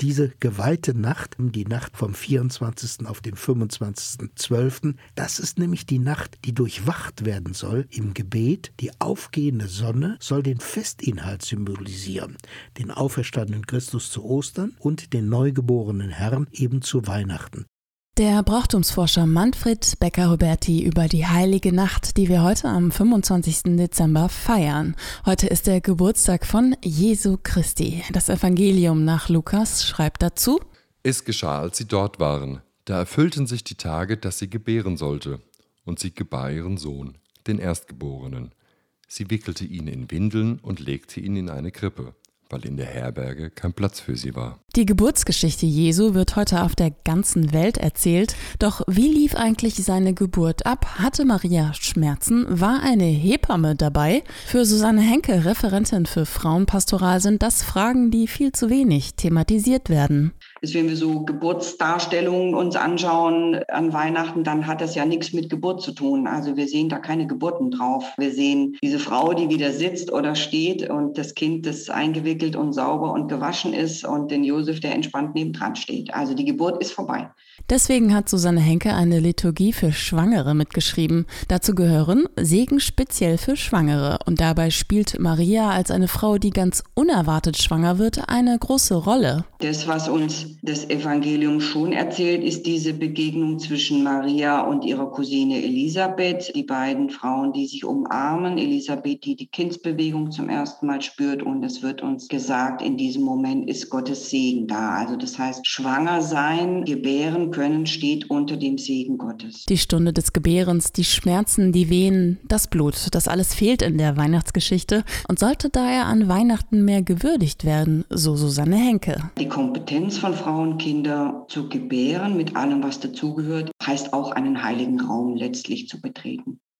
Diese geweihte Nacht, die Nacht vom 24. auf den 25.12., das ist nämlich die Nacht, die durchwacht werden soll im Gebet. Die aufgehende Sonne soll den Festinhalt symbolisieren, den auferstandenen Christus zu Ostern und den neugeborenen Herrn eben zu Weihnachten. Der Brauchtumsforscher Manfred Becker-Huberti über die heilige Nacht, die wir heute am 25. Dezember feiern. Heute ist der Geburtstag von Jesu Christi. Das Evangelium nach Lukas schreibt dazu: Es geschah, als sie dort waren. Da erfüllten sich die Tage, dass sie gebären sollte. Und sie gebar ihren Sohn, den Erstgeborenen. Sie wickelte ihn in Windeln und legte ihn in eine Krippe weil in der Herberge kein Platz für sie war. Die Geburtsgeschichte Jesu wird heute auf der ganzen Welt erzählt. Doch wie lief eigentlich seine Geburt ab? Hatte Maria Schmerzen? War eine Hebamme dabei? Für Susanne Henke, Referentin für Frauenpastoral, sind das Fragen, die viel zu wenig thematisiert werden ist, wenn wir so Geburtsdarstellungen uns anschauen an Weihnachten, dann hat das ja nichts mit Geburt zu tun. Also wir sehen da keine Geburten drauf. Wir sehen diese Frau, die wieder sitzt oder steht und das Kind, das eingewickelt und sauber und gewaschen ist und den Josef, der entspannt nebendran steht. Also die Geburt ist vorbei. Deswegen hat Susanne Henke eine Liturgie für Schwangere mitgeschrieben. Dazu gehören Segen speziell für Schwangere. Und dabei spielt Maria als eine Frau, die ganz unerwartet schwanger wird, eine große Rolle. Das, was uns das Evangelium schon erzählt, ist diese Begegnung zwischen Maria und ihrer Cousine Elisabeth. Die beiden Frauen, die sich umarmen. Elisabeth, die die Kindsbewegung zum ersten Mal spürt. Und es wird uns gesagt, in diesem Moment ist Gottes Segen da. Also das heißt, schwanger sein, gebären können, steht unter dem Segen Gottes. Die Stunde des Gebärens, die Schmerzen, die Wehen, das Blut, das alles fehlt in der Weihnachtsgeschichte und sollte daher an Weihnachten mehr gewürdigt werden, so Susanne Henke. Die Kompetenz von Frauen, Kinder zu gebären mit allem, was dazugehört, heißt auch einen heiligen Raum letztlich zu betreten.